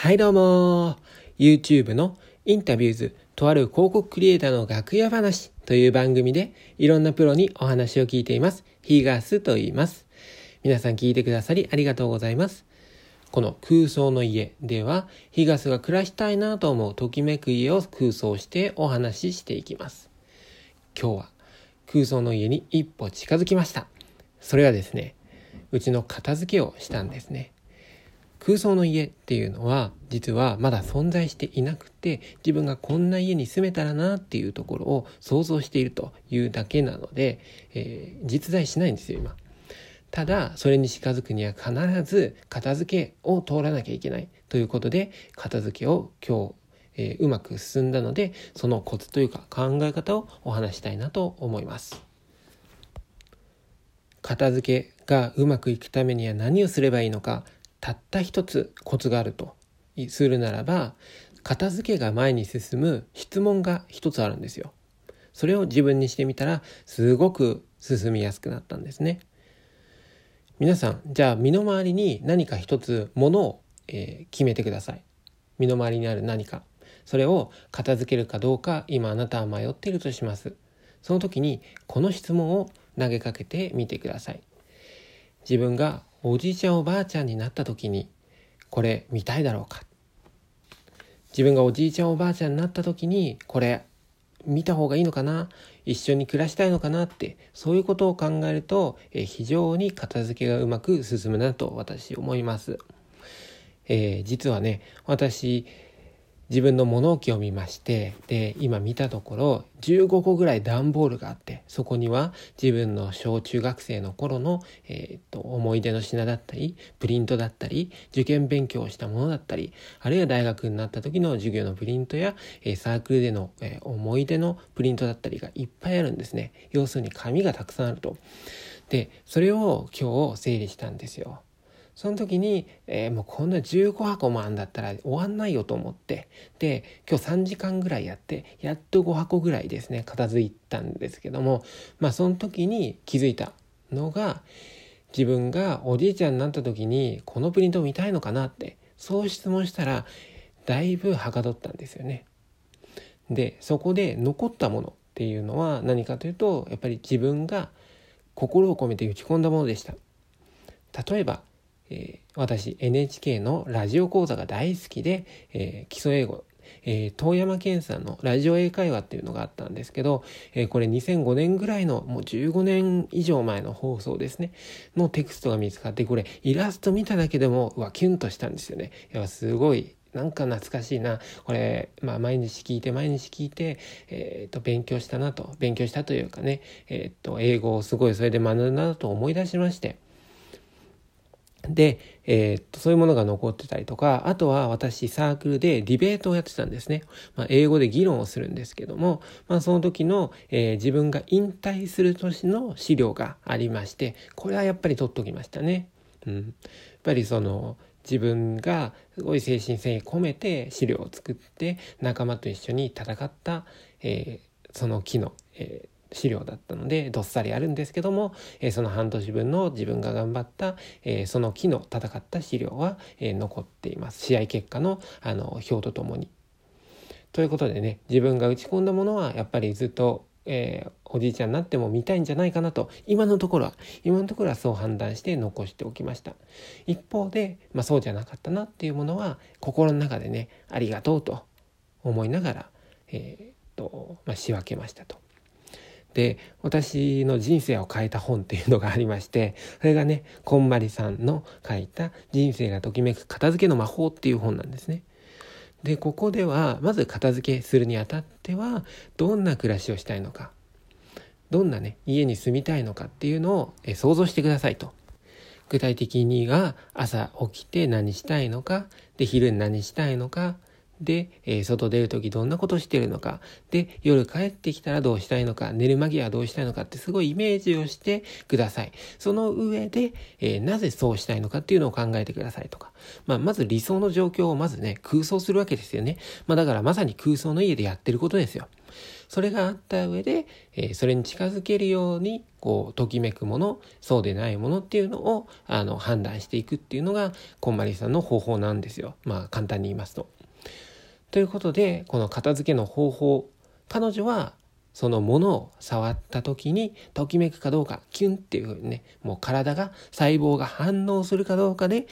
はいどうも YouTube のインタビューズとある広告クリエイターの楽屋話という番組でいろんなプロにお話を聞いています。ヒーガースと言います。皆さん聞いてくださりありがとうございます。この空想の家では、ヒガスが暮らしたいなと思うときめく家を空想してお話ししていきます。今日は空想の家に一歩近づきました。それはですね、うちの片付けをしたんですね。空想の家っていうのは実はまだ存在していなくて自分がこんな家に住めたらなっていうところを想像しているというだけなので、えー、実在しないんですよ今。ただそれに近づくには必ず片付けを通らなきゃいけないということで片付けを今日、えー、うまく進んだのでそのコツというか考え方をお話したいなと思います。片付けがうまくいくためには何をすればいいのかたった一つコツがあるとするならば片付けが前に進む質問が一つあるんですよ。それを自分にしてみたらすごく進みやすくなったんですね。皆さんじゃあ身の回りに何か一つものを、えー、決めてください。身の回りにある何かそれを片付けるかどうか今あなたは迷っているとします。その時にこの質問を投げかけてみてください。自分がおじいちゃんおばあちゃんになった時にこれ見たいだろうか自分がおじいちゃんおばあちゃんになった時にこれ見た方がいいのかな？一緒に暮らしたいのかなってそういうことを考えると、え非常に片付けがうまく進むなと私思います。えー、実はね私自分の物置を見ましてで今見たところ15個ぐらい段ボールがあってそこには自分の小中学生の頃の、えー、っと思い出の品だったりプリントだったり受験勉強をしたものだったりあるいは大学になった時の授業のプリントや、えー、サークルでの、えー、思い出のプリントだったりがいっぱいあるんですね。要するに紙がたくさんあると。でそれを今日整理したんですよ。その時に、えー、もうこんな15箱もあんだったら終わんないよと思って、で、今日3時間ぐらいやって、やっと5箱ぐらいですね、片付いたんですけども、まあその時に気づいたのが、自分がおじいちゃんになった時に、このプリント見たいのかなって、そう質問したら、だいぶはかどったんですよね。で、そこで残ったものっていうのは何かというと、やっぱり自分が心を込めて打ち込んだものでした。例えば、えー、私 NHK のラジオ講座が大好きで、えー、基礎英語えー、遠山健さんのラジオ英会話っていうのがあったんですけど、えー、これ2005年ぐらいのもう15年以上前の放送ですね。のテクストが見つかってこれイラスト見ただけでもうわキュンとしたんですよね。いやすごいなんか懐かしいな。これ、まあ、毎日聞いて毎日聞いて、えー、と勉強したなと勉強したというかね、えー、と英語をすごいそれで学んだなと思い出しまして。で、えー、っと、そういうものが残ってたりとか、あとは私サークルでディベートをやってたんですね。まあ、英語で議論をするんですけども、まあ、その時の、えー、自分が引退する年の資料がありまして、これはやっぱり取っときましたね。うん。やっぱりその、自分がすごい精神性込めて資料を作って仲間と一緒に戦った、えー、その木の、えー資料だったのでどっさりあるんですけども、えー、その半年分の自分が頑張った、えー、その木の戦った資料は、えー、残っています試合結果のあの表とともに。ということでね自分が打ち込んだものはやっぱりずっと、えー、おじいちゃんになっても見たいんじゃないかなと今のところは今のところはそう判断して残しておきました一方で、まあ、そうじゃなかったなっていうものは心の中でねありがとうと思いながら、えーとまあ、仕分けましたと。で私の人生を変えた本っていうのがありましてそれがねこんまりさんの書いた「人生がときめく片付けの魔法」っていう本なんですね。でここではまず片付けするにあたってはどんな暮らしをしたいのかどんなね家に住みたいのかっていうのをえ想像してくださいと。具体的には朝起きて何したいのかで昼に何したいのかで、えー、外出る時どんなことしてるのか、で、夜帰ってきたらどうしたいのか、寝る間際はどうしたいのかってすごいイメージをしてください。その上で、えー、なぜそうしたいのかっていうのを考えてくださいとか。まあ、まず理想の状況をまずね、空想するわけですよね。まあ、だからまさに空想の家でやってることですよ。それがあった上で、えー、それに近づけるようにこうときめくものそうでないものっていうのをあの判断していくっていうのがこんまりさんの方法なんですよまあ簡単に言いますと。ということでこの片付けの方法彼女はそのものを触った時にときめくかどうかキュンっていうふうにねもう体が細胞が反応するかどうかで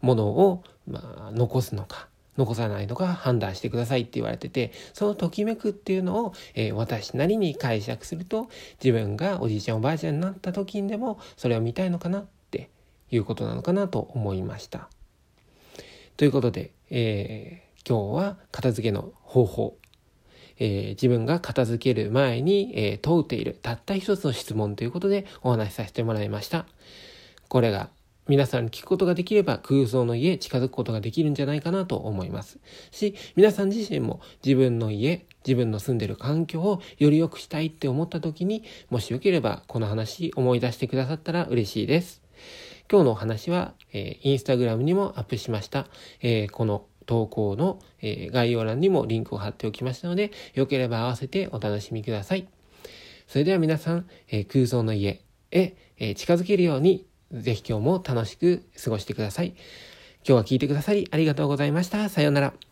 ものを、まあ、残すのか残さないのか判断してくださいって言われててそのときめくっていうのを、えー、私なりに解釈すると自分がおじいちゃんおばあちゃんになった時にでもそれを見たいのかなっていうことなのかなと思いました。ということで、えー、今日は片付けの方法えー、自分が片付ける前に、えー、問うているたった一つの質問ということでお話しさせてもらいました。これが皆さんに聞くことができれば空想の家近づくことができるんじゃないかなと思います。し、皆さん自身も自分の家、自分の住んでる環境をより良くしたいって思った時に、もしよければこの話思い出してくださったら嬉しいです。今日のお話は、えー、インスタグラムにもアップしました。えー、この投稿の、え概要欄にもリンクを貼っておきましたので、よければ合わせてお楽しみください。それでは皆さん、え空想の家へ、え近づけるように、ぜひ今日も楽しく過ごしてください。今日は聞いてくださりありがとうございました。さようなら。